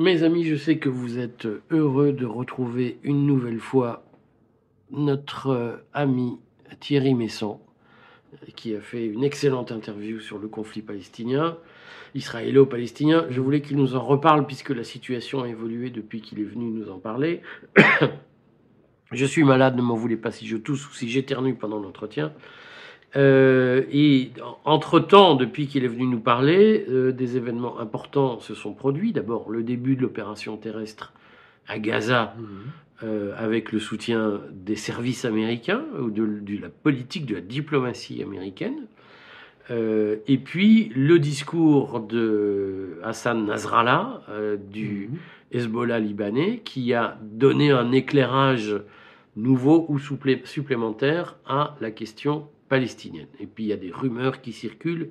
Mes amis, je sais que vous êtes heureux de retrouver une nouvelle fois notre euh, ami Thierry Messon, qui a fait une excellente interview sur le conflit palestinien, israélo-palestinien. Je voulais qu'il nous en reparle puisque la situation a évolué depuis qu'il est venu nous en parler. je suis malade, ne m'en voulez pas si je tousse ou si j'éternue pendant l'entretien. Euh, et entre-temps, depuis qu'il est venu nous parler, euh, des événements importants se sont produits. D'abord, le début de l'opération terrestre à Gaza, mmh. euh, avec le soutien des services américains, ou de, la politique, de la diplomatie américaine. et puis, le discours de Hassan Nasrallah, du mmh. Hezbollah libanais, qui a donné un éclairage nouveau ou supplémentaire à la question palestinienne. Et puis il y a des rumeurs qui circulent,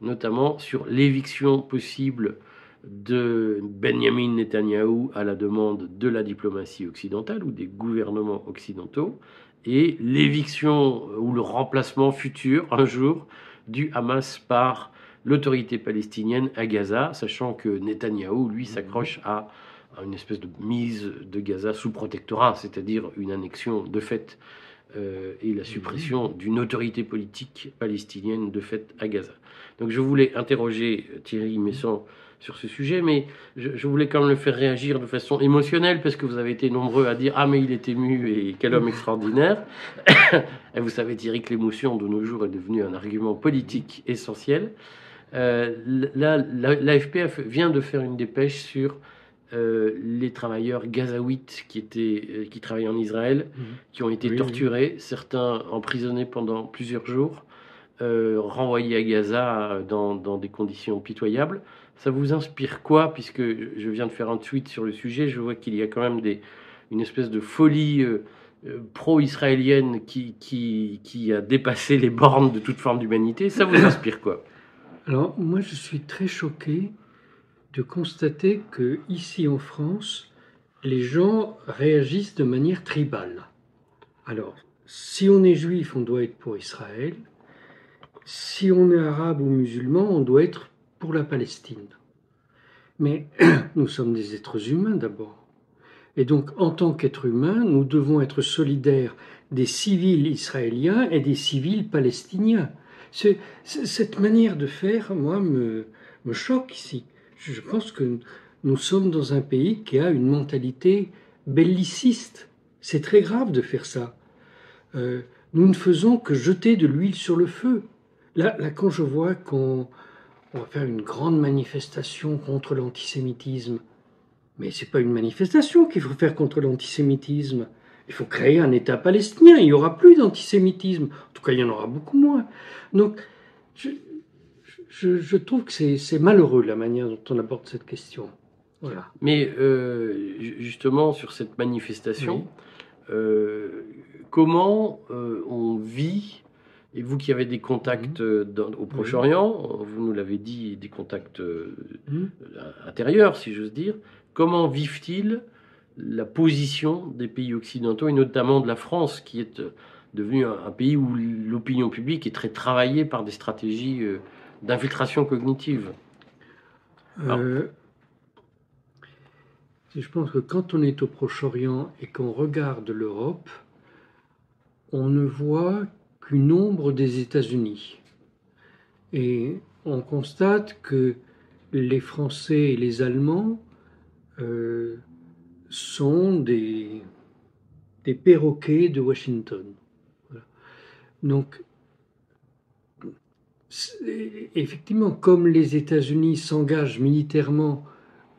notamment sur l'éviction possible de Benjamin Netanyahou à la demande de la diplomatie occidentale ou des gouvernements occidentaux, et l'éviction ou le remplacement futur, un jour, du Hamas par l'autorité palestinienne à Gaza, sachant que Netanyahou, lui, s'accroche à une espèce de mise de Gaza sous protectorat, c'est-à-dire une annexion de fait euh, et la suppression d'une autorité politique palestinienne de fait à Gaza. Donc je voulais interroger Thierry Messon sur ce sujet, mais je, voulais quand même le faire réagir de façon émotionnelle, parce que vous avez été nombreux à dire Ah, mais il est ému et quel homme extraordinaire. et vous savez, Thierry, que l'émotion de nos jours est devenue un argument politique essentiel. Euh, l'AFP vient de faire une dépêche sur euh, les travailleurs gazaouites qui, étaient, euh, qui travaillaient en Israël, mhm. qui ont été torturés, certains emprisonnés pendant plusieurs jours, euh, renvoyés à Gaza dans, dans, des conditions pitoyables. Ça vous inspire quoi? Puisque je viens de faire un tweet sur le sujet, je vois qu'il y a quand même des, une espèce de folie pro-israélienne qui, qui, qui a dépassé les bornes de toute forme d'humanité. Ça vous inspire quoi? Alors, moi, je suis très choqué de constater que ici en France, les gens réagissent de manière tribale. Alors, si on est juif, on doit être pour Israël. Si on est arabe ou musulman, on doit être pour la Palestine. Mais nous sommes des êtres humains d'abord. Et donc, en tant qu'êtres humains, nous devons être solidaires des civils israéliens et des civils palestiniens. cette manière de faire, moi, me choque ici je pense que nous sommes dans un pays qui a une mentalité belliciste. C'est très grave de faire ça. Euh, nous ne faisons que jeter de l'huile sur le feu. Là, là quand je vois qu'on va faire une grande manifestation contre l'antisémitisme, mais c'est pas une manifestation qu'il faut faire contre l'antisémitisme. Il faut créer un État palestinien. Il n'y aura plus d'antisémitisme. En tout cas, il y en aura beaucoup moins. Donc, je, je, trouve que c'est malheureux la manière dont on aborde cette question. Voilà. Mais euh, justement, sur cette manifestation, euh, comment euh, on vit, et vous qui avez des contacts mhm. au Proche-Orient, vous nous l'avez dit, des contacts mhm. intérieurs, si j'ose dire, comment vivent-ils la position des pays occidentaux, et notamment de la France, qui est devenu un pays où l'opinion publique est très travaillée par des stratégies d'infiltration cognitive euh, Je pense que quand on est au Proche-Orient et qu'on regarde l'Europe, on ne voit qu'une ombre des États-Unis. Et on constate que les Français et les Allemands euh, sont des, des perroquets de Washington. Donc effectivement, comme les États-Unis s'engagent militairement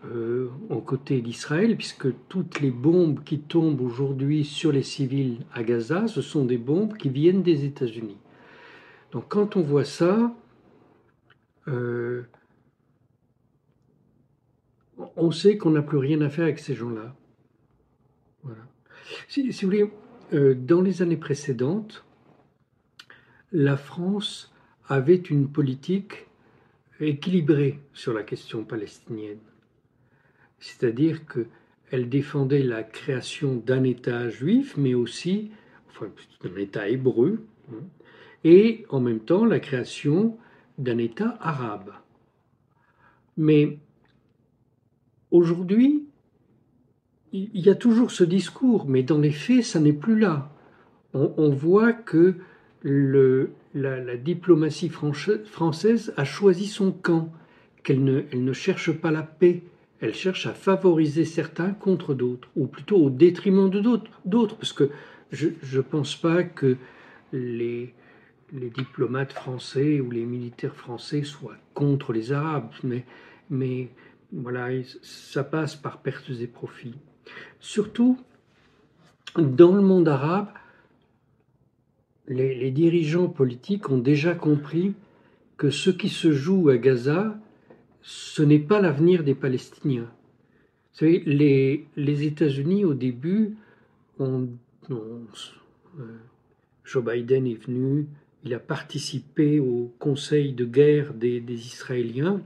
euh, aux côtés d'Israël, puisque toutes les bombes qui tombent aujourd'hui sur les civils à Gaza, ce sont des bombes qui viennent des États-Unis. Donc quand on voit ça, euh, on sait qu'on n'a plus rien à faire avec ces gens-là. Voilà. Si, vous voulez, euh, dans les années précédentes, la France avait une politique équilibrée sur la question palestinienne. C'est-à-dire qu'elle défendait la création d'un État juif, mais aussi d'un État hébreu, hein, et en même temps la création d'un État arabe. Mais aujourd'hui, il y a toujours ce discours, mais dans les faits, ça n'est plus là. On, voit que le, la, diplomatie française a choisi son camp, qu'elle ne, elle ne cherche pas la paix, elle cherche à favoriser certains contre d'autres, ou plutôt au détriment de d'autres, parce que je ne pense pas que les, diplomates français ou les militaires français soient contre les Arabes, mais, mais voilà, ça passe par pertes et profits. Surtout, dans le monde arabe, les, dirigeants politiques ont déjà compris que ce qui se joue à Gaza, ce n'est pas l'avenir des Palestiniens. Vous savez, les, États-Unis, au début, ont, euh, Joe Biden est venu, il a participé au conseil de guerre des, Israéliens.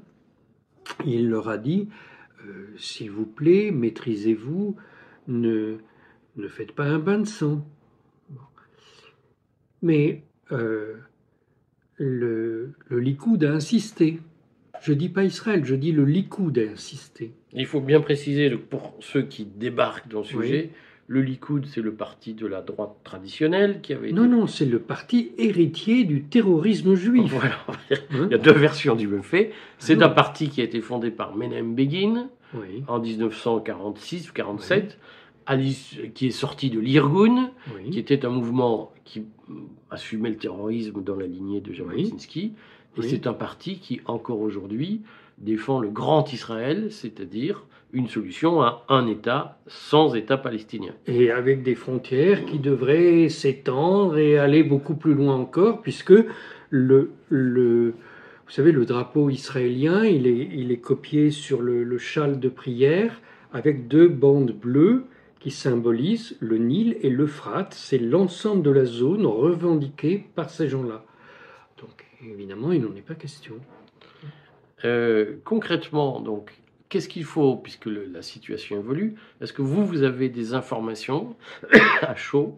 Il leur a dit, euh, s'il vous plaît, maîtrisez-vous, ne, ne faites pas un bain de sang. Mais euh, le, le Likoud a insisté. Je dis pas Israël, je dis le Likoud a insisté. Il faut bien préciser pour ceux qui débarquent dans le sujet, le Likoud, c'est le parti de la droite traditionnelle qui avait. Non, non, c'est le parti héritier du terrorisme juif. Voilà. Hein Il y a deux versions du même fait. C'est un parti qui a été fondé par Menem Begin en 1946 ou 47, qui est sorti de l'Irgun, qui était un mouvement qui assumait le terrorisme dans la lignée de Jabotinsky. Et c'est un parti qui, encore aujourd'hui, défend le grand Israël, c'est-à-dire une solution à un État sans État palestinien. Et avec des frontières qui devraient s'étendre et aller beaucoup plus loin encore, puisque le, le, vous savez, le drapeau israélien, il est, il est copié sur le, le châle de prière avec deux bandes bleues qui symbolisent le Nil et l'Euphrate. C'est l'ensemble de la zone revendiquée par ces gens-là. Donc évidemment, il n'en est pas question. Euh, concrètement, donc, qu'est-ce qu'il faut, puisque la situation évolue? Est-ce que vous, vous avez des informations à chaud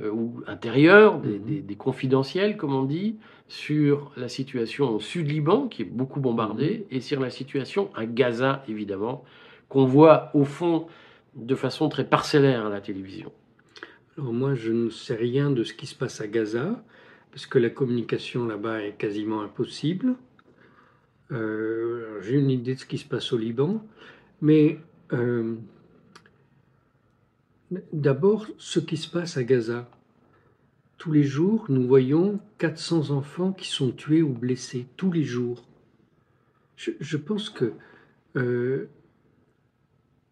euh, ou intérieures, mhm. des, confidentiels, comme on dit, sur la situation au sud-Liban, qui est beaucoup bombardée, mhm. et sur la situation à Gaza, évidemment, qu'on voit au fond de façon très parcellaire à la télévision Alors moi, je ne sais rien de ce qui se passe à Gaza, parce que la communication là-bas est quasiment impossible. Euh, j'ai une idée de ce qui se passe au Liban, mais euh, d'abord ce qui se passe à Gaza. Tous les jours, nous voyons 400 enfants qui sont tués ou blessés, tous les jours. Je, pense que euh,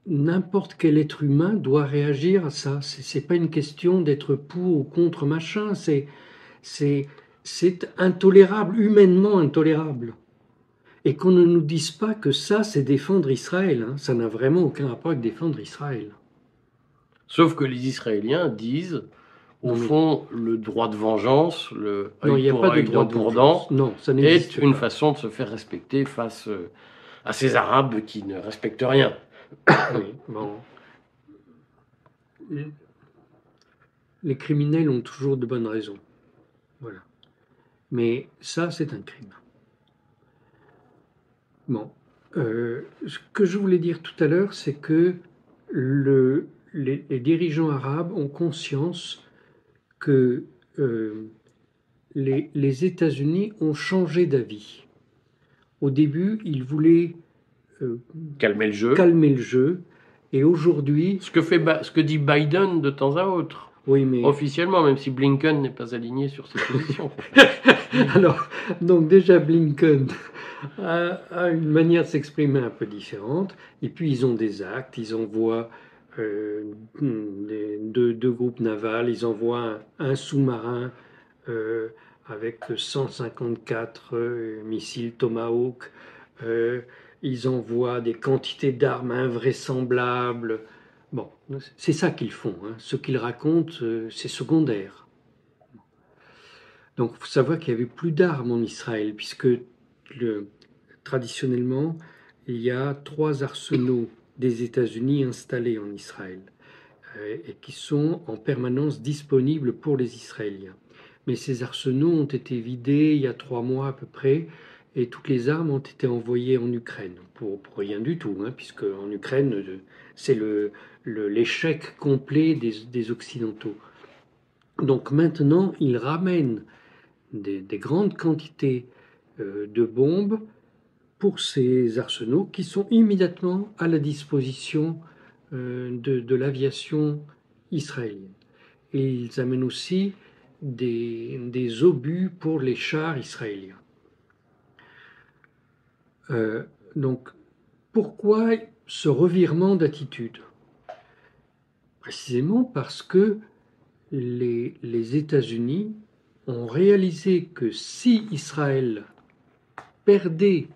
n'importe quel être humain doit réagir à ça. C'est pas une question d'être pour ou contre machin, c'est c'est intolérable, humainement intolérable et qu'on ne nous dise pas que ça, c'est défendre Israël. Hein. Ça n'a vraiment aucun rapport avec défendre Israël. Sauf que les Israéliens disent, au fond, le droit de vengeance, le non, il a pas de droit de vengeance, non, ça est une façon de se faire respecter face euh, à ces Arabes qui ne respectent rien. Bon. Les criminels ont toujours de bonnes raisons. Voilà. Mais ça, c'est un crime. Bon. Euh, ce que je voulais dire tout à l'heure, c'est que le, les, dirigeants arabes ont conscience que euh, les, États-Unis ont changé d'avis. Au début, ils voulaient calmer le jeu. Calmer le jeu. Et aujourd'hui. Ce que, fait, ce que dit Biden de temps à autre. Oui, mais... Officiellement, même si Blinken n'est pas aligné sur ses positions. Alors, donc déjà Blinken a, une manière de s'exprimer un peu différente, et puis ils ont des actes, ils envoient euh, deux, groupes navals, ils envoient un, sous-marin euh, avec 154 euh, missiles Tomahawk, ils envoient des quantités d'armes invraisemblables. Bon, c'est ça qu'ils font. Hein. Ce qu'ils racontent, c'est secondaire. Donc il faut savoir qu'il n'y avait plus d'armes en Israël, puisque le, traditionnellement, il y a trois arsenaux des États-Unis installés en Israël euh, et qui sont en permanence disponibles pour les Israéliens. Mais ces arsenaux ont été vidés il y a trois mois à peu près, et toutes les armes ont été envoyées en Ukraine, pour, rien du tout, hein, puisque en Ukraine, c'est l'échec le, complet des, Occidentaux. Donc maintenant, ils ramènent des, grandes quantités euh, de bombes pour ces arsenaux qui sont immédiatement à la disposition euh, de, l'aviation israélienne. Et ils amènent aussi des, des obus pour les chars israéliens. Euh, donc, pourquoi ce revirement d'attitude? Précisément parce que les, États-Unis ont réalisé que si Israël perdait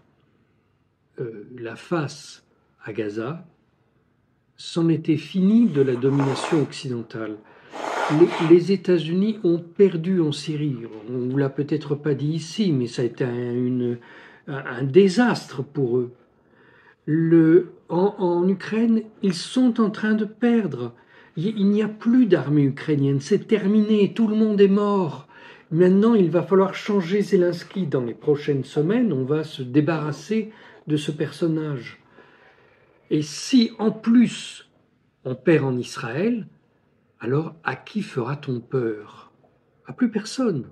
euh, la face à Gaza, c'en était fini de la domination occidentale. Les, États-Unis ont perdu en Syrie. On ne vous l'a peut-être pas dit ici, mais ça a été une, un désastre pour eux. Le, en, Ukraine, ils sont en train de perdre. Il, n'y a plus d'armée ukrainienne, c'est terminé, tout le monde est mort. Maintenant, il va falloir changer Zelensky. Dans les prochaines semaines, on va se débarrasser de ce personnage. Et si en plus on perd en Israël, alors à qui fera-t-on peur? À plus personne.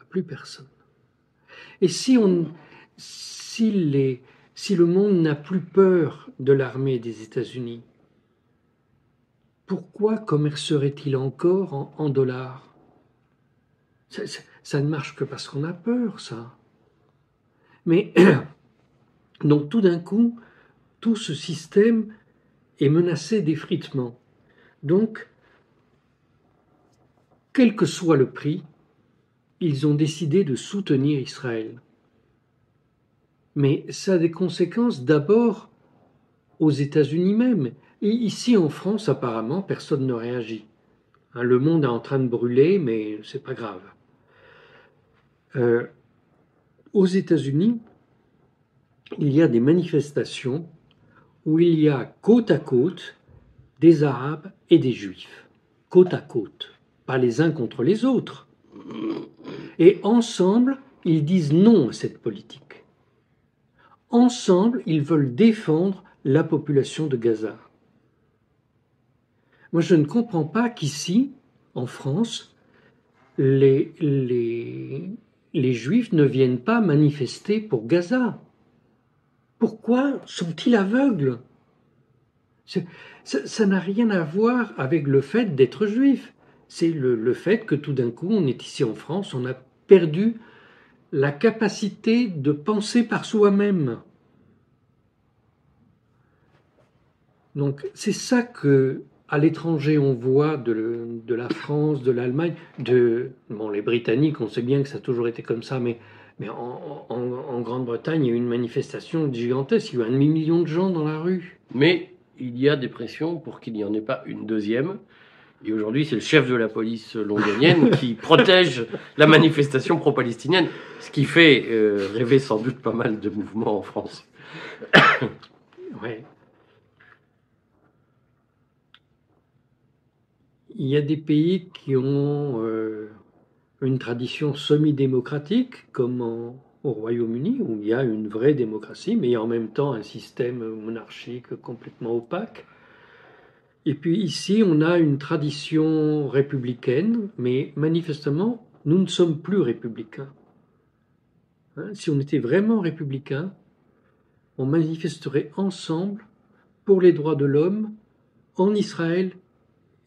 À plus personne. Et si on, si, le monde n'a plus peur de l'armée des États-Unis, pourquoi commercerait-il encore en, dollars? Ça, ne marche que parce qu'on a peur, ça. Mais donc tout d'un coup, tout ce système est menacé d'effritement. Donc, quel que soit le prix, ils ont décidé de soutenir Israël. Mais ça a des conséquences d'abord aux États-Unis même. Et ici en France, apparemment, personne ne réagit. Hein, le monde est en train de brûler, mais c'est pas grave. Euh, aux États-Unis, il y a des manifestations où il y a côte à côte des Arabes et des Juifs. Côte à côte. Pas les uns contre les autres. Et ensemble, ils disent non à cette politique. Ensemble, ils veulent défendre la population de Gaza. Moi, je ne comprends pas qu'ici, en France, les, les, les Juifs ne viennent pas manifester pour Gaza. Pourquoi sont-ils aveugles? Ça n'a rien à voir avec le fait d'être juif. C'est le, le, fait que tout d'un coup, on est ici en France, on a perdu la capacité de penser par soi-même. Donc c'est ça que à l'étranger on voit de, la France, de l'Allemagne, de bon les Britanniques, on sait bien que ça a toujours été comme ça, mais mais en, Grande-Bretagne, il y a eu une manifestation gigantesque, il y a eu un demi-million de gens dans la rue. Mais il y a des pressions pour qu'il n'y en ait pas une deuxième. Et aujourd'hui, c'est le chef de la police londonienne qui protège la manifestation pro-palestinienne, ce qui fait euh, rêver sans doute pas mal de mouvements en France. ouais. Il y a des pays qui ont euh, une tradition semi-démocratique, comme au Royaume-Uni, où il y a une vraie démocratie, mais il y a en même temps un système monarchique complètement opaque. Et puis ici, on a une tradition républicaine, mais manifestement, nous ne sommes plus républicains. Hein, si on était vraiment républicains, on manifesterait ensemble pour les droits de l'homme en Israël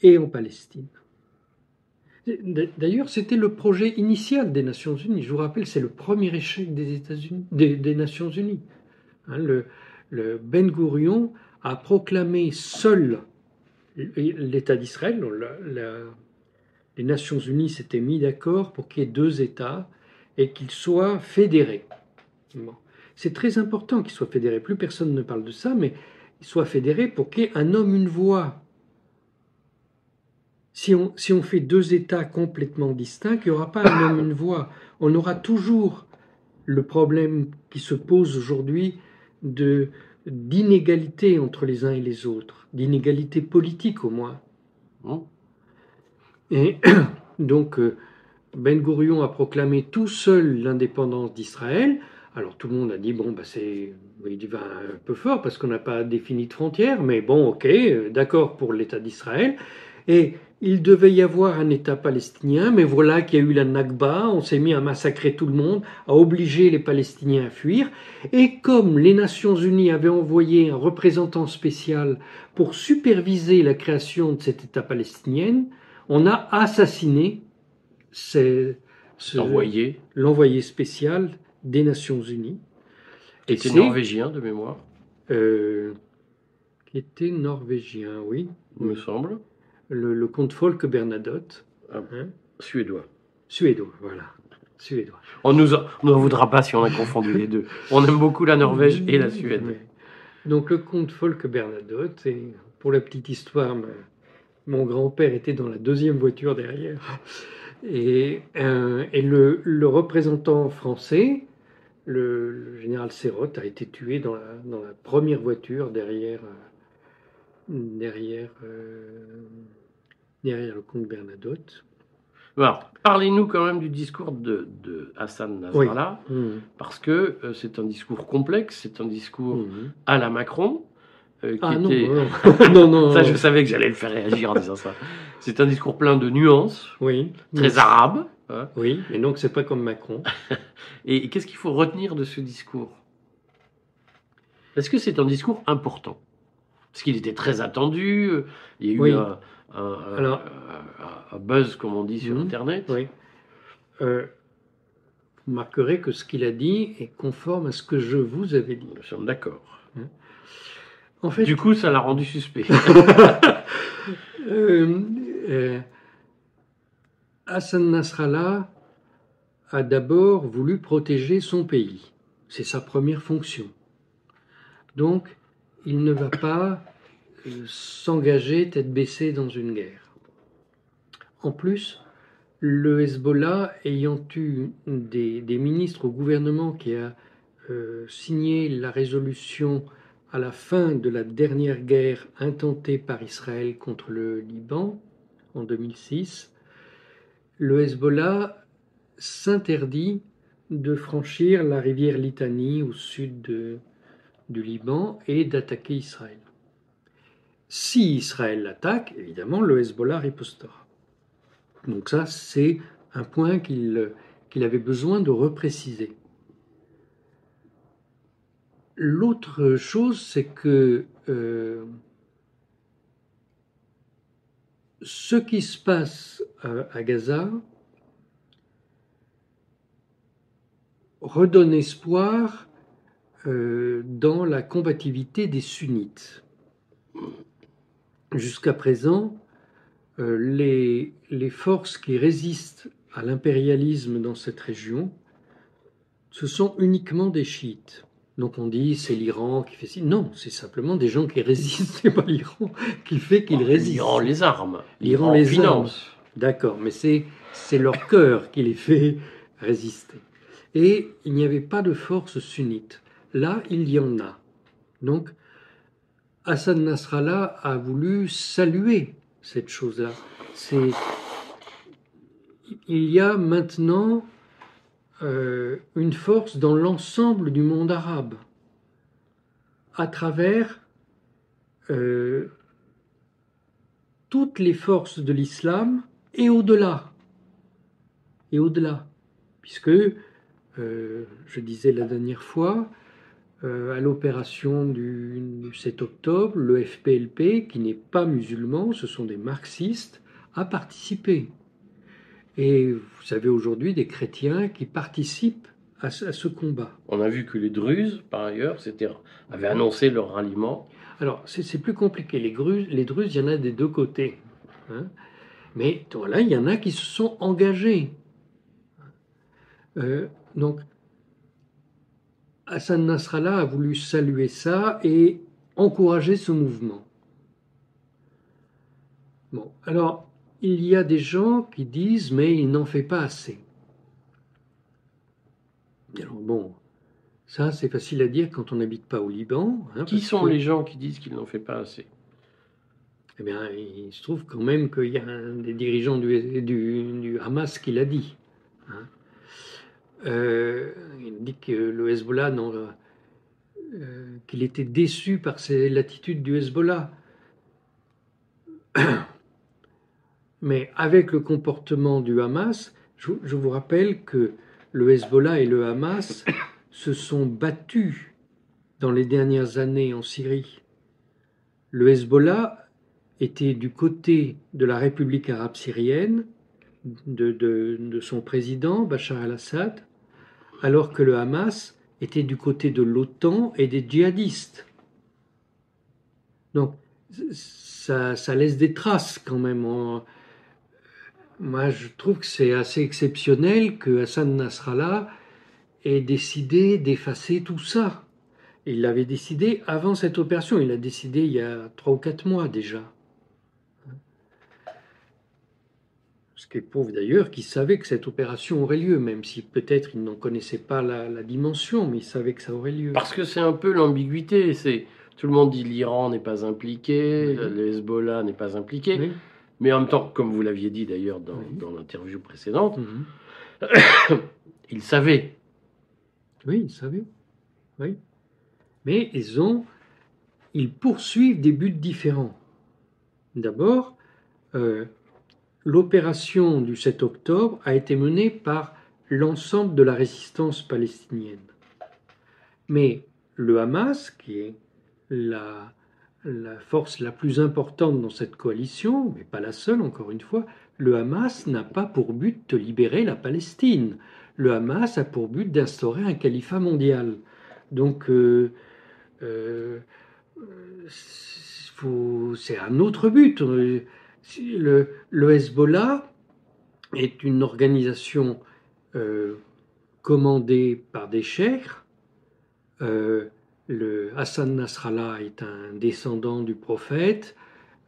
et en Palestine. D'ailleurs, c'était le projet initial des Nations Unies. Je vous rappelle, c'est le premier échec des États-Unis, des, Nations Unies. Hein, le, le Ben Gurion a proclamé seul l'État d'Israël, les Nations Unies s'étaient mis d'accord pour qu'il y ait deux États et qu'ils soient fédérés. C'est très important qu'ils soient fédérés. Plus personne ne parle de ça, mais qu'ils soient fédérés pour qu'il y ait un homme, une voix. Si on, si on fait deux États complètement distincts, il n'y aura pas un homme, une voix. On aura toujours le problème qui se pose aujourd'hui de d'inégalité entre les uns et les autres, d'inégalité politique au moins. Hein? Et donc, euh, Ben Gurion a proclamé tout seul l'indépendance d'Israël, Alors tout le monde a dit, bon, bah, c'est il va un peu fort parce qu'on n'a pas défini de frontières, mais bon, ok, euh, d'accord pour l'État d'Israël. Et il devait y avoir un État palestinien, mais voilà qu'il y a eu la Nakba, on s'est mis à massacrer tout le monde, à obliger les Palestiniens à fuir. Et comme les Nations Unies avaient envoyé un représentant spécial pour superviser la création de cet État palestinien, on a assassiné l'envoyé spécial des Nations Unies. Qui était norvégien de mémoire euh, Qui était norvégien, oui. Il me semble le, comte Folk Bernadotte. Ah, hein suédois. Suédois, voilà. Suédois. On nous n'en voudra pas si on a confondu les deux. On aime beaucoup la Norvège et la Suède. Donc le comte Folk Bernadotte, et pour la petite histoire, mon grand-père était dans la deuxième voiture derrière. Et, euh, et le, le, représentant français, le, général Serrotte, a été tué dans la, dans la première voiture derrière, euh, derrière euh, derrière le comte Bernadotte. Alors, parlez-nous quand même du discours de, Hassan Nasrallah, mmh. parce que euh, c'est un discours complexe, c'est un discours mmh. à la Macron. Euh, qui ah non, non, non, ça, je savais que j'allais le faire réagir en disant ça. C'est un discours plein de nuances, oui, très arabe. Hein. Oui, et donc c'est pas comme Macron. et, qu'est-ce qu'il faut retenir de ce discours? Est-ce que c'est un discours important? Parce qu'il était très attendu, il y a eu un, un, buzz, comme on dit sur mhm. Internet. Oui. Euh, vous remarquerez que ce qu'il a dit est conforme à ce que je vous avais dit. Nous sommes d'accord. Hein. En fait, du coup, ça l'a rendu suspect. Euh, euh, Hassan Nasrallah a d'abord voulu protéger son pays. C'est sa première fonction. Donc, il ne va pas s'engager tête baissée dans une guerre. En plus, le Hezbollah ayant eu des, ministres au gouvernement qui a euh, signé la résolution à la fin de la dernière guerre intentée par Israël contre le Liban en 2006, le Hezbollah s'interdit de franchir la rivière Litanie au sud du Liban et d'attaquer Israël. Si Israël l'attaque, évidemment, le Hezbollah ripostera. Donc ça, c'est un point qu'il avait besoin de repréciser. L'autre chose, c'est que euh, ce qui se passe euh, à Gaza redonne espoir dans la combativité des sunnites. Jusqu'à présent, euh, les, les, forces qui résistent à l'impérialisme dans cette région, ce sont uniquement des chiites. Donc on dit c'est l'Iran qui fait ci. Non, c'est simplement des gens qui résistent, c'est pas l'Iran qui fait qu'ils résistent. L'Iran les armes. L'Iran les finance. D'accord, mais c'est, c'est leur cœur qui les fait résister. Et il n'y avait pas de force sunnite. Là, il y en a. Donc, Hassan Nasrallah a voulu saluer cette chose-là. Il y a maintenant euh, une force dans l'ensemble du monde arabe, à travers euh, toutes les forces de l'islam et au-delà. Et au-delà. Puisque, euh, je disais la dernière fois, à l'opération du, 7 octobre, le FPLP, qui n'est pas musulman, ce sont des marxistes, a participé. Et vous savez aujourd'hui des chrétiens qui participent à ce, combat. On a vu que les Druzes, par ailleurs, avaient annoncé leur ralliement. Alors, c'est plus compliqué. Les, Druzes, les Druzes, il y en a des deux côtés. Hein. Mais voilà, il y en a qui se sont engagés. Euh, donc, Hassan Nasrallah a voulu saluer ça et encourager ce mouvement. Bon, alors, il y a des gens qui disent, mais il n'en fait pas assez. Alors, bon, ça, c'est facile à dire quand on n'habite pas au Liban. Hein, qui sont les gens qui disent qu'il n'en fait pas assez? Eh bien, il se trouve quand même qu'il y a un des dirigeants du, du, Hamas qui l'a dit. Euh, il dit que le Hezbollah, euh, qu'il était déçu par l'attitude du Hezbollah. Mais avec le comportement du Hamas, je, vous rappelle que le Hezbollah et le Hamas se sont battus dans les dernières années en Syrie. Le Hezbollah était du côté de la République arabe syrienne, de, son président, Bachar al-Assad, alors que le Hamas était du côté de l'OTAN et des djihadistes. Donc, ça, laisse des traces quand même. Moi, je trouve que c'est assez exceptionnel que Hassan Nasrallah ait décidé d'effacer tout ça. Il l'avait décidé avant cette opération. Il l'a décidé il y a trois ou quatre mois déjà. Ce qui prouve d'ailleurs qu'il savait que cette opération aurait lieu, même si peut-être il n'en connaissait pas la, dimension, mais il savait que ça aurait lieu. Parce que c'est un peu l'ambiguïté. C'est tout le monde dit l'Iran n'est pas impliqué, le Hezbollah n'est pas impliqué, mais en même temps, comme vous l'aviez dit d'ailleurs dans, l'interview précédente, mhm. il savait. Oui, il savait. Oui mais ils ont, ils poursuivent des buts différents. D'abord, euh, l'opération du 7 octobre a été menée par l'ensemble de la résistance palestinienne. Mais le Hamas, qui est la, force la plus importante dans cette coalition, mais pas la seule encore une fois, le Hamas n'a pas pour but de libérer la Palestine. Le Hamas a pour but d'instaurer un califat mondial. Donc euh, euh, c'est un autre but. Le, Hezbollah est une organisation euh, commandée par des cheikhs. Euh, le Hassan Nasrallah est un descendant du prophète.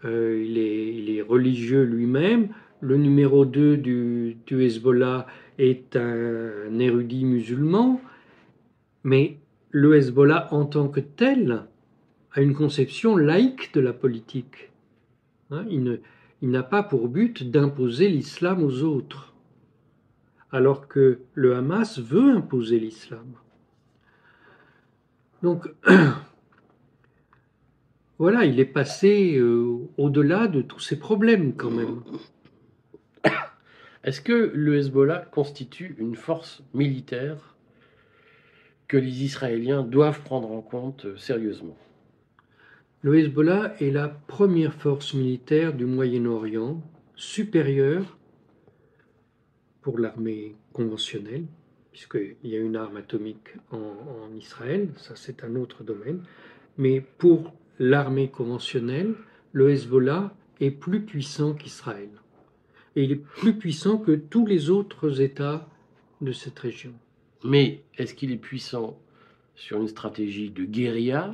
il, est, religieux lui-même. Le numéro 2 du, Hezbollah est un érudit musulman. Mais le Hezbollah en tant que tel a une conception laïque de la politique. Hein, il n'a pas pour but d'imposer l'islam aux autres, alors que le Hamas veut imposer l'islam. Donc, voilà, il est passé euh, au-delà de tous ces problèmes quand même. Est-ce que le Hezbollah constitue une force militaire que les Israéliens doivent prendre en compte euh, sérieusement? Le Hezbollah est la première force militaire du Moyen-Orient, supérieure pour l'armée conventionnelle, puisqu'il y a une arme atomique en, Israël, ça c'est un autre domaine, mais pour l'armée conventionnelle, le Hezbollah est plus puissant qu'Israël. Et il est plus puissant que tous les autres États de cette région. Mais est-ce qu'il est puissant sur une stratégie de guérilla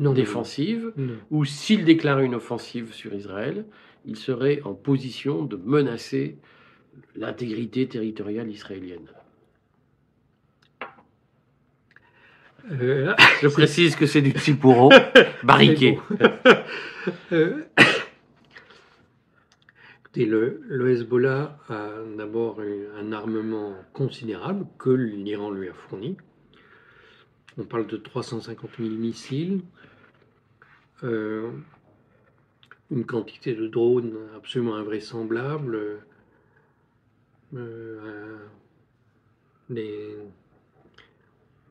euh, défensive ou s'il déclarait une offensive sur Israël, il serait en position de menacer l'intégrité territoriale israélienne euh, Je précise que c'est du Tsipuro barriqué. euh, le, Hezbollah a d'abord un armement considérable que l'Iran lui a fourni. On parle de 350 000 missiles, euh, une quantité de drones absolument invraisemblable, euh, des,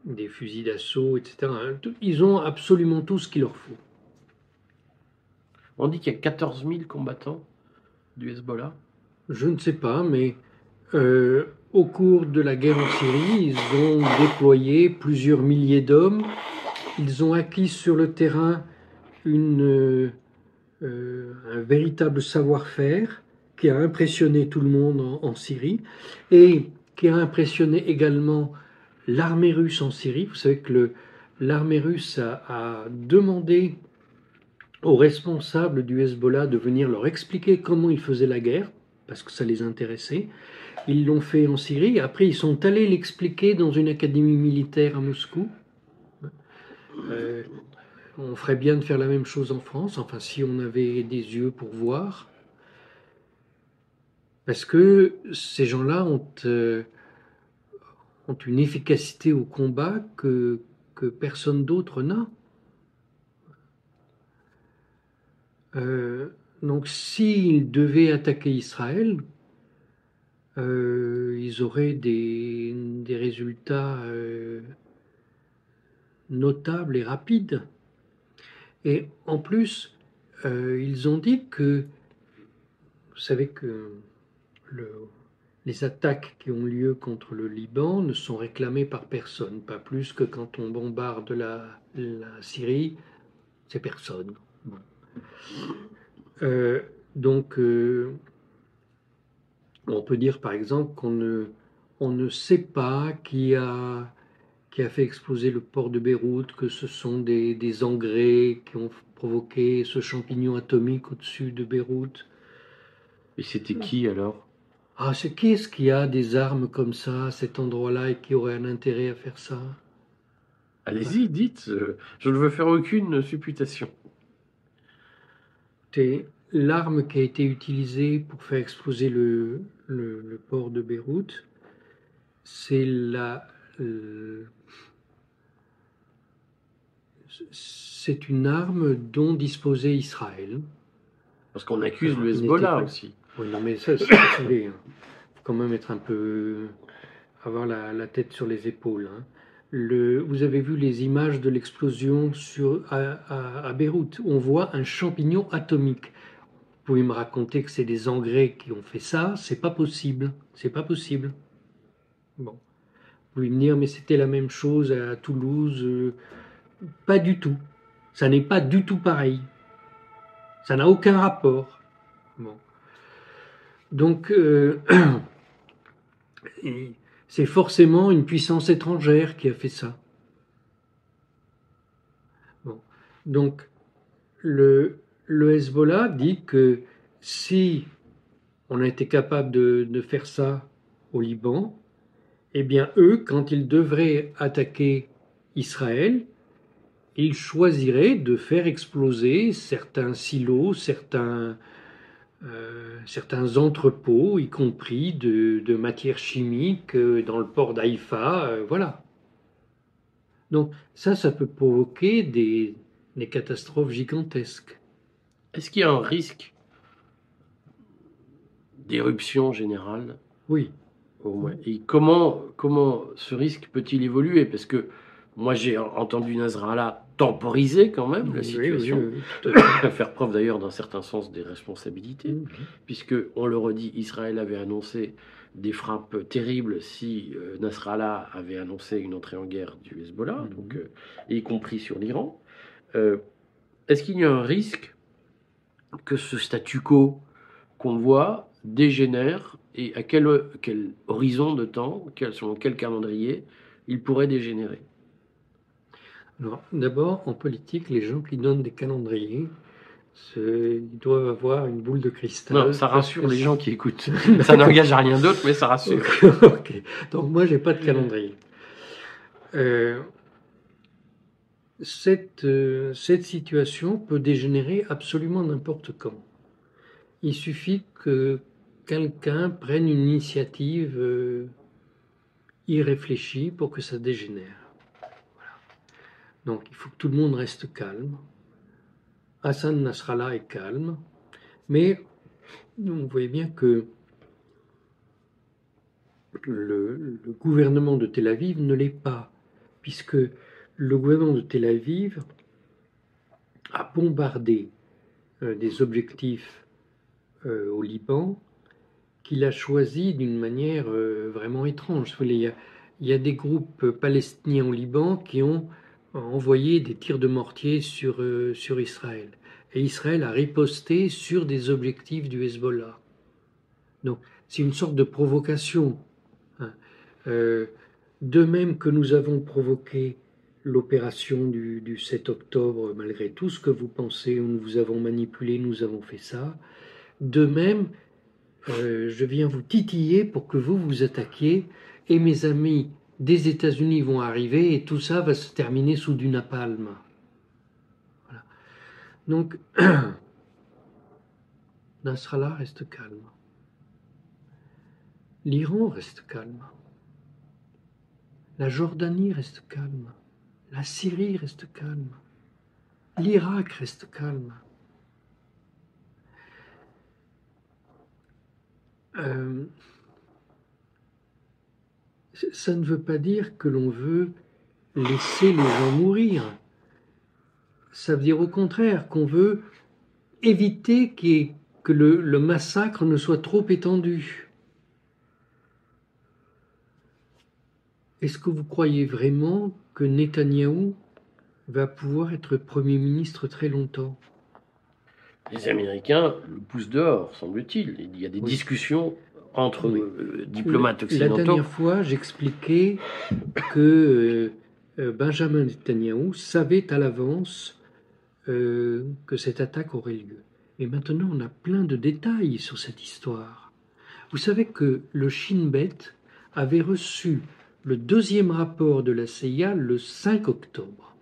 des fusils d'assaut, etc. Ils ont absolument tout ce qu'il leur faut. On dit qu'il y a 14 000 combattants du Hezbollah Je ne sais pas, mais euh, au cours de la guerre en Syrie, ils ont déployé plusieurs milliers d'hommes. Ils ont acquis sur le terrain euh, un véritable savoir-faire qui a impressionné tout le monde en, Syrie et qui a impressionné également l'armée russe en Syrie. Vous savez que l'armée russe a demandé aux responsables du Hezbollah de venir leur expliquer comment ils faisaient la guerre, parce que ça les intéressait. Ils l'ont fait en Syrie. Après, ils sont allés l'expliquer dans une académie militaire à Moscou. Euh, on ferait bien de faire la même chose en France, enfin si on avait des yeux pour voir. Parce que ces gens-là ont, euh, une efficacité au combat que, que personne d'autre n'a. Euh, donc s'ils devaient attaquer Israël, euh, ils auraient des, résultats euh, notables et rapides. Et en plus, ils ont dit que, vous savez que le, les attaques qui ont lieu contre le Liban ne sont réclamées par personne, pas plus que quand on bombarde la, la Syrie, c'est personne. Euh, donc, euh, on peut dire par exemple qu'on ne, on ne sait pas qui a, qui a fait exploser le port de Beyrouth, que ce sont des, des engrais qui ont provoqué ce champignon atomique au-dessus de Beyrouth. Et c'était qui alors? Ah, c'est qui est-ce qui a des armes comme ça à cet endroit-là et qui aurait un intérêt à faire ça? Allez-y, dites. Je ne veux faire aucune supputation. L'arme qui a été utilisée pour faire exploser le, le, port de Beyrouth, c'est la. c'est une arme dont disposait Israël. Parce qu'on accuse le Hezbollah aussi. Oui, non, mais ça, c'est hein. quand même être un peu. avoir la, tête sur les épaules. Hein. Vous avez vu les images de l'explosion à, à, Beyrouth. On voit un champignon atomique. Vous pouvez me raconter que c'est des engrais qui ont fait ça C'est pas possible. C'est pas possible. Bon. Vous pouvez me dire, mais c'était la même chose à Toulouse. Euh, pas du tout. Ça n'est pas du tout pareil. Ça n'a aucun rapport. Bon. Donc, euh, c'est forcément une puissance étrangère qui a fait ça. Donc, le, le, Hezbollah dit que si on a été capable de, de, faire ça au Liban, eh bien, eux, quand ils devraient attaquer Israël, ils choisiraient de faire exploser certains silos, certains, euh, certains entrepôts, y compris de, de matières chimiques euh, dans le port d'Haïfa, euh, voilà. Donc ça, ça peut provoquer des, des catastrophes gigantesques. Est-ce qu'il y a un risque d'éruption générale Oui. Au moins? Et comment, comment ce risque peut-il évoluer? Parce que moi, j'ai entendu Nasrallah temporiser quand même la situation, faire preuve d'ailleurs d'un certain sens des responsabilités, puisque, on le redit, Israël avait annoncé des frappes terribles si euh, Nasrallah avait annoncé une entrée en guerre du Hezbollah, mhm. donc, euh, y compris sur l'Iran. Euh, est-ce qu'il y a un risque que ce statu quo qu'on voit dégénère et à quel, quel horizon de temps, quel, selon quel calendrier il pourrait dégénérer? D'abord, en politique, les gens qui donnent des calendriers, ils doivent avoir une boule de cristal. Non, ça rassure les gens qui écoutent. ça n'engage à rien d'autre, mais ça rassure. Donc moi, j'ai pas de calendrier. Euh, cette, euh, cette situation peut dégénérer absolument n'importe quand. Il suffit que quelqu'un prenne une initiative euh, irréfléchie pour que ça dégénère. Donc il faut que tout le monde reste calme. Hassan Nasrallah est calme, mais vous voyez bien que le, gouvernement de Tel Aviv ne l'est pas, puisque le gouvernement de Tel Aviv a bombardé euh, des objectifs euh, au Liban qu'il a choisi d'une manière euh, vraiment étrange. Il y, a, il y, a, des groupes palestiniens au Liban qui ont envoyé des tirs de mortier sur, euh, sur Israël. Et Israël a riposté sur des objectifs du Hezbollah. Donc c'est une sorte de provocation. Hein. Euh, de même que nous avons provoqué l'opération du, du, 7 octobre, malgré tout ce que vous pensez, nous vous avons manipulé, nous avons fait ça. De même, euh, je viens vous titiller pour que vous vous attaquiez. Et mes amis des États-Unis vont arriver et tout ça va se terminer sous du napalm. Donc, Nasrallah reste calme. L'Iran reste calme. La Jordanie reste calme. La Syrie reste calme. L'Irak reste calme. Euh, ça ne veut pas dire que l'on veut laisser les gens mourir. Ça veut dire au contraire qu'on veut éviter que le, massacre ne soit trop étendu. Est-ce que vous croyez vraiment que Netanyahou va pouvoir être Premier ministre très longtemps? Les Américains le poussent dehors, semble-t-il. Il y a des discussions entre euh, diplomates occidentaux. La dernière fois, j'expliquais que euh, euh, Benjamin Netanyahu savait à l'avance que cette attaque aurait lieu. Et maintenant, on a plein de détails sur cette histoire. Vous savez que le Shin Bet avait reçu le deuxième rapport de la CIA le 5 octobre.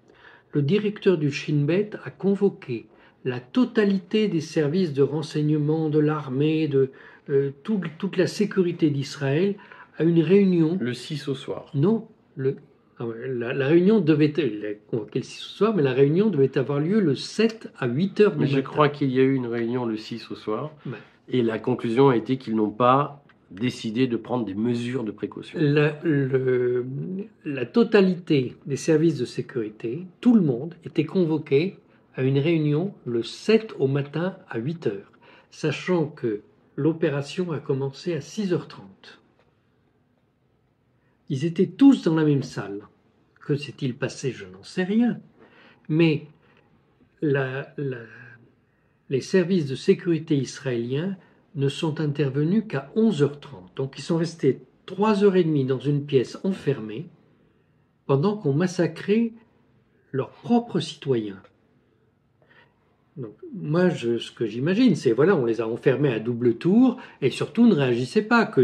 Le directeur du Shin Bet a convoqué la totalité des services de renseignement de l'armée, de, euh, toute la sécurité d'Israël à une réunion. Le 6 au soir. Non, le, ah la, réunion devait être, le 6 au soir, mais la réunion devait avoir lieu le 7 à 8 heures du mais Je crois qu'il y a eu une réunion le 6 au soir, et la conclusion a été qu'ils n'ont pas décidé de prendre des mesures de précaution. La, la totalité des services de sécurité, tout le monde était convoqué à une réunion le 7 au matin à 8 heures, sachant que l'opération a commencé à 6h30. Ils étaient tous dans la même salle. Que s'est-il passé Je n'en sais rien. Mais les services de sécurité israéliens ne sont intervenus qu'à 11h30. Donc ils sont restés 3h30 dans une pièce enfermée pendant qu'on massacrait leurs propres citoyens. Moi, ce que j'imagine, c'est voilà, on les a enfermés à double tour et surtout ne réagissez pas, que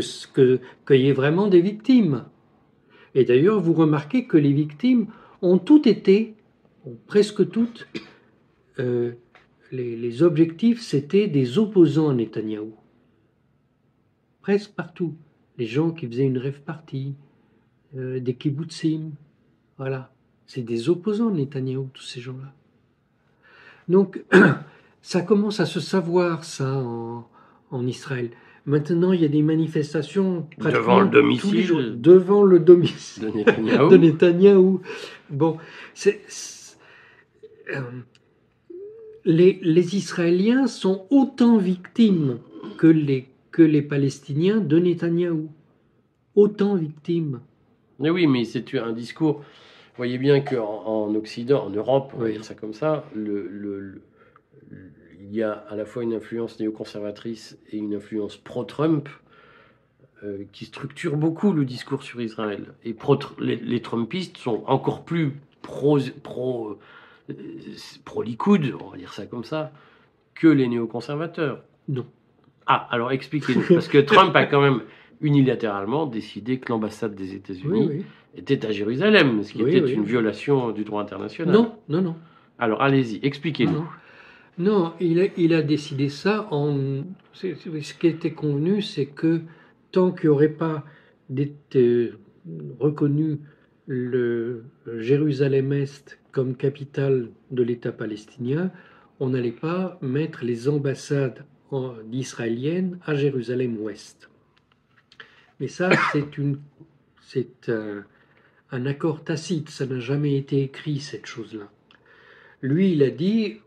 qu'il y ait vraiment des victimes. Et d'ailleurs, vous remarquez que les victimes ont toutes été, presque toutes, euh, les, objectifs, c'était des opposants à Netanyahou. Presque partout. Les gens qui faisaient une rêve partie, euh, des kibbutzim, voilà. C'est des opposants à Netanyahou, tous ces gens-là. Donc, ça commence à se savoir, ça, en, Israël. Maintenant, il y a des manifestations devant le domicile devant le domicile de Netanyahou. Bon, c'est, euh, les, les, Israéliens sont autant victimes que les, que les Palestiniens de Netanyahou. Autant victimes. Mais oui, mais c'est un discours vous voyez bien qu'en en Occident, en Europe, on va dire ça comme ça, le, il y a à la fois une influence néoconservatrice et une influence pro-Trump euh, qui structure beaucoup le discours sur Israël. Et pro, les, Trumpistes sont encore plus pro, pro, euh, pro Likoud, on va dire ça comme ça, que les néoconservateurs. Non. Ah, alors expliquez-nous, parce que Trump a quand même unilatéralement décidé que l'ambassade des États-Unis était à Jérusalem, ce qui était une violation du droit international. Non, non, non. Alors allez-y, expliquez-nous. Non, il, a, il, a, décidé ça en. Ce qui était convenu, c'est que tant qu'il n'y aurait pas été reconnu le Jérusalem-Est comme capitale de l'État palestinien, on n'allait pas mettre les ambassades israéliennes à Jérusalem-Ouest. Mais ça, c'est une, c'est un, un accord tacite, ça n'a jamais été écrit cette chose-là. Lui, il a dit,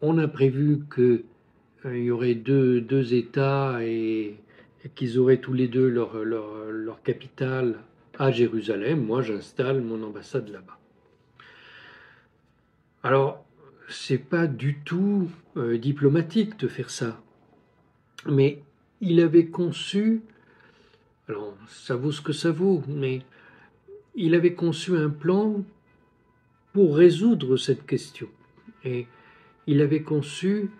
on a prévu qu'il euh, y aurait deux, deux États et, qu'ils auraient tous les deux leur, leur, capitale à Jérusalem. Moi, j'installe mon ambassade là-bas. Alors, c'est pas du tout euh, diplomatique de faire ça, mais il avait conçu, alors ça vaut ce que ça vaut, mais il avait conçu un plan pour résoudre cette question. Et il avait conçu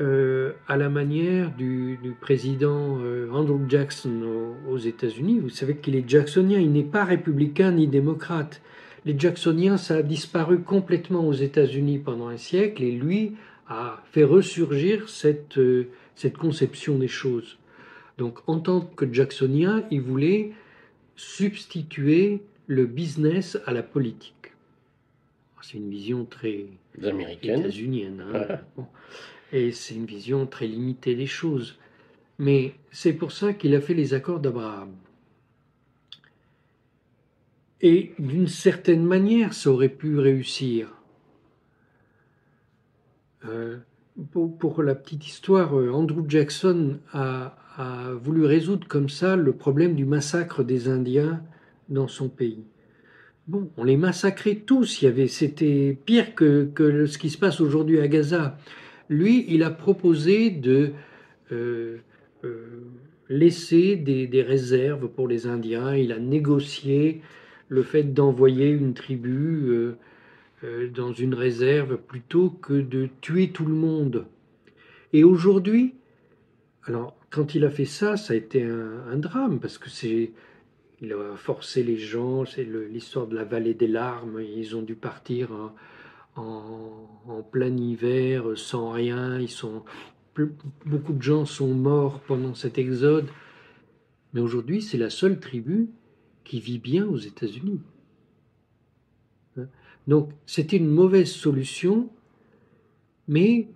euh, à la manière du, président euh, Andrew Jackson aux, États-Unis. Vous savez qu'il est jacksonien, il n'est pas républicain ni démocrate. Les jacksoniens, ça a disparu complètement aux États-Unis pendant un siècle et lui a fait ressurgir cette, euh, cette conception des choses. Donc en tant que jacksonien, il voulait substituer le business à la politique. C'est une vision très américaine, états-unienne. Hein. Bon. Et c'est une vision très limitée des choses. Mais c'est pour ça qu'il a fait les accords d'Abraham. Et d'une certaine manière, ça aurait pu réussir. Euh, pour, la petite histoire, euh, Andrew Jackson a, a, voulu résoudre comme ça le problème du massacre des Indiens dans son pays. Bon, on les massacrait tous. Il y avait, c'était pire que, que, ce qui se passe aujourd'hui à Gaza. Lui, il a proposé de euh, laisser des, des, réserves pour les Indiens. Il a négocié le fait d'envoyer une tribu euh, euh, dans une réserve plutôt que de tuer tout le monde. Et aujourd'hui, alors quand il a fait ça, ça a été un, drame parce que c'est il a forcé les gens, c'est l'histoire de la vallée des larmes, ils ont dû partir en, plein hiver sans rien, beaucoup de gens sont morts pendant cet exode. Mais aujourd'hui, c'est la seule tribu qui vit bien aux États-Unis. Hein? Donc c'était une mauvaise solution, mais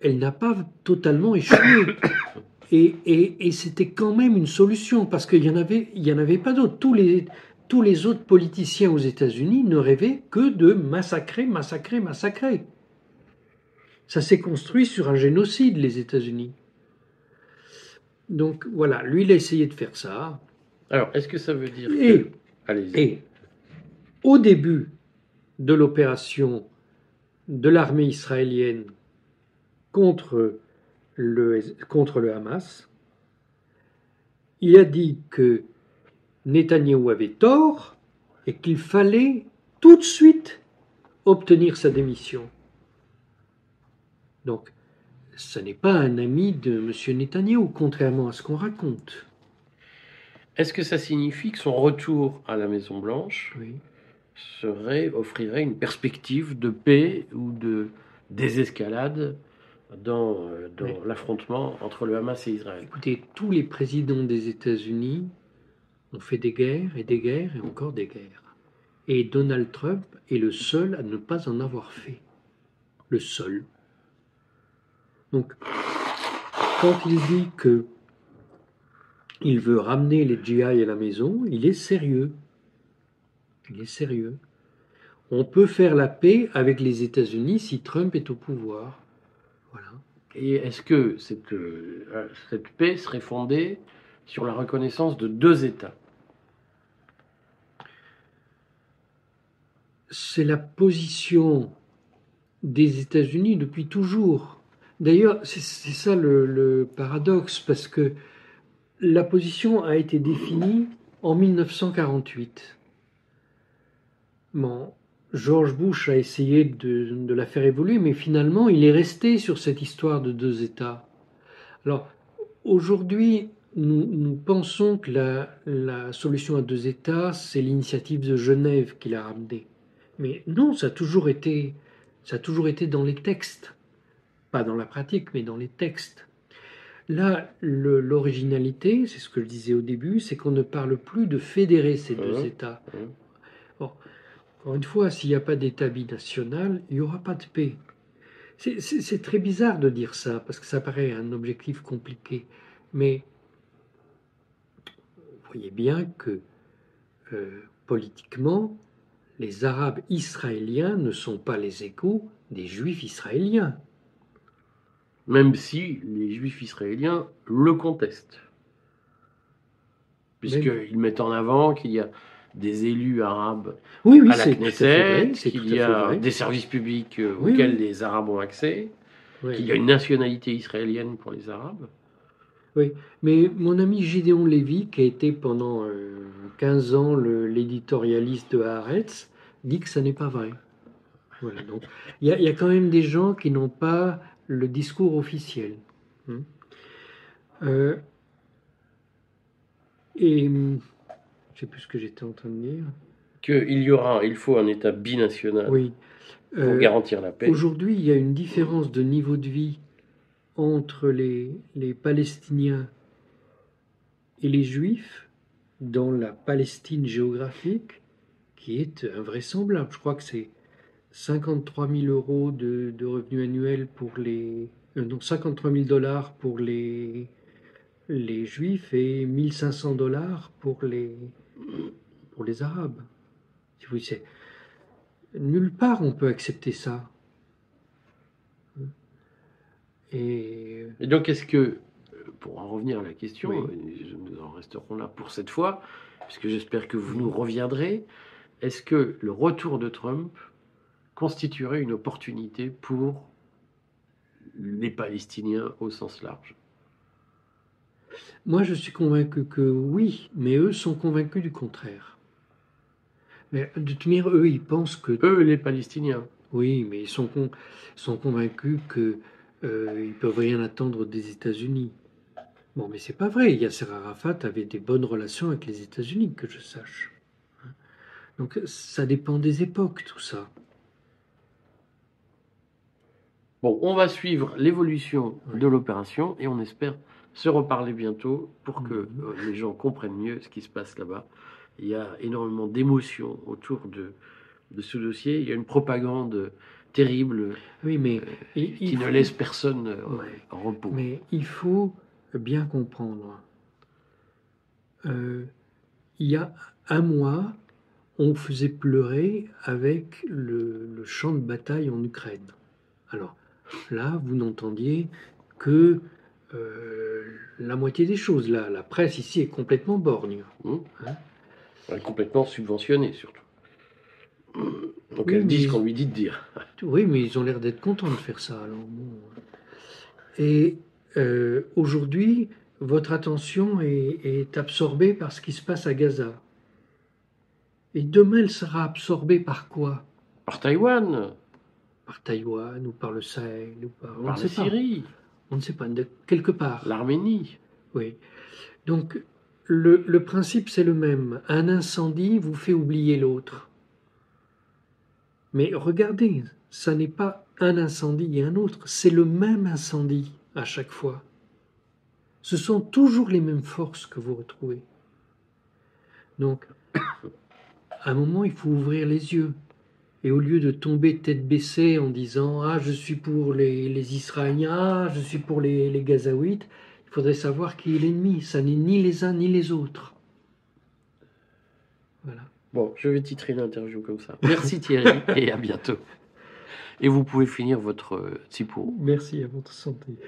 elle n'a pas totalement échoué. Et, c'était quand même une solution, parce qu'il n'y en, avait, il y en avait pas d'autres. Tous les, tous les autres politiciens aux États-Unis ne rêvaient que de massacrer, massacrer, massacrer. Ça s'est construit sur un génocide, les États-Unis. Donc voilà, lui, il a essayé de faire ça. Alors, est-ce que ça veut dire et, Et au début de l'opération de l'armée israélienne contre le, contre le Hamas, il a dit que Netanyahou avait tort et qu'il fallait tout de suite obtenir sa démission. Donc, ce n'est pas un ami de M. Netanyahou, contrairement à ce qu'on raconte. Est-ce que ça signifie que son retour à la Maison Blanche serait offrirait une perspective de paix ou de désescalade dans, euh, l'affrontement entre le Hamas et Israël Écoutez, tous les présidents des États-Unis ont fait des guerres et des guerres et encore des guerres. Et Donald Trump est le seul à ne pas en avoir fait. Le seul. Donc, quand il dit que il veut ramener les GI à la maison, il est sérieux. Il est sérieux. On peut faire la paix avec les États-Unis si Trump est au pouvoir. Et est-ce que cette, euh, cette paix serait fondée sur la reconnaissance de deux États? C'est la position des États-Unis depuis toujours. D'ailleurs, c'est ça le, le, paradoxe, parce que la position a été définie en 1948. Bon, George Bush a essayé de, la faire évoluer, mais finalement, il est resté sur cette histoire de deux États. Alors, aujourd'hui, nous, pensons que la, la, solution à deux États, c'est l'initiative de Genève qui l'a ramenée. Mais non, ça a toujours été, ça a toujours été dans les textes, pas dans la pratique, mais dans les textes. Là, l'originalité, c'est ce que je disais au début, c'est qu'on ne parle plus de fédérer ces deux mmh. États. Mmh. Encore une fois, s'il n'y a pas d'État binational, il n'y aura pas de paix. C'est très bizarre de dire ça, parce que ça paraît un objectif compliqué. Mais vous voyez bien que euh, politiquement, les Arabes israéliens ne sont pas les échos des Juifs israéliens même si les juifs israéliens le contestent. Puisqu'ils mettent en avant qu'il y a des élus arabes oui, oui, à la Knesset, qu'il y a des services publics euh, auxquels les Arabes ont accès, qu'il y a une nationalité israélienne pour les Arabes. Oui, mais mon ami Gideon Lévy, qui a été pendant 15 euh, ans l'éditorialiste de Haaretz, dit que ça n'est pas vrai. Voilà, donc il y, y, a quand même des gens qui n'ont pas le discours officiel. Hein. Euh, et je sais plus ce que j'étais en train de dire. Qu'il y aura, il faut un État binational oui. pour euh, garantir la paix. Aujourd'hui, il y a une différence de niveau de vie entre les, les Palestiniens et les Juifs dans la Palestine géographique qui est invraisemblable. Je crois que c'est 53 000 euros de, de revenus annuels pour les. euh, non, 53 000 dollars pour les, les juifs et 1500 dollars pour les, pour les arabes. Si vous c'est- Nulle part on peut accepter ça. Et Et donc, est-ce que, pour en revenir à la question, Oui. nous en resterons là pour cette fois, puisque j'espère que vous nous reviendrez, est-ce que le retour de Trump constituerait une opportunité pour les Palestiniens au sens large? Moi, je suis convaincu que oui, mais eux sont convaincus du contraire. Mais de manière, eux, ils pensent que Eux, les Palestiniens. oui, mais ils sont, con- sont convaincus que euh, ils peuvent rien attendre des États-Unis. Bon, mais c'est pas vrai. Yasser Arafat avait des bonnes relations avec les États-Unis, que je sache. Donc, ça dépend des époques, tout ça. Bon, on va suivre l'évolution Oui. de l'opération et on espère se reparler bientôt pour que Mhm. euh, les gens comprennent mieux ce qui se passe là-bas. Il y a énormément d'émotions autour de, de ce dossier. Il y a une propagande terrible Oui, mais il- qui ne faut- laisse personne euh, Ouais. en repos. Mais il faut bien comprendre. Euh, il y a un mois, on faisait pleurer avec le, le champ de bataille en Ukraine. Alors là, vous n'entendiez que euh, la moitié des choses. Là, la presse ici est complètement borgne. Hum Hein Ouais, complètement subventionné surtout. Donc Oui, elle dit ce qu'on lui dit de dire. Oui, mais ils ont l'air d'être contents de faire ça. Alors bon. Et euh, aujourd'hui, votre attention est, est absorbée par ce qui se passe à Gaza. Et demain, elle sera absorbée par quoi? Par Taïwan, Par Taïwan ou par le Sahel ou par, par la pas. On ne sait pas, de quelque part. l'Arménie. Oui. Donc, le, le principe, c'est le même. Un incendie vous fait oublier l'autre. Mais regardez, ça n'est pas un incendie et un autre, c'est le même incendie à chaque fois. Ce sont toujours les mêmes forces que vous retrouvez. Donc, à un moment, il faut ouvrir les yeux. Et au lieu de tomber tête baissée en disant Ah, je suis pour les, les Israéliens, ah, je suis pour les, les Gazaouites, il faudrait savoir qui est l'ennemi. Ça n'est ni les uns ni les autres. Voilà. Bon, je vais titrer l'interview comme ça. Merci Thierry et à bientôt. Et vous pouvez finir votre euh, Tsipo. Merci à votre santé.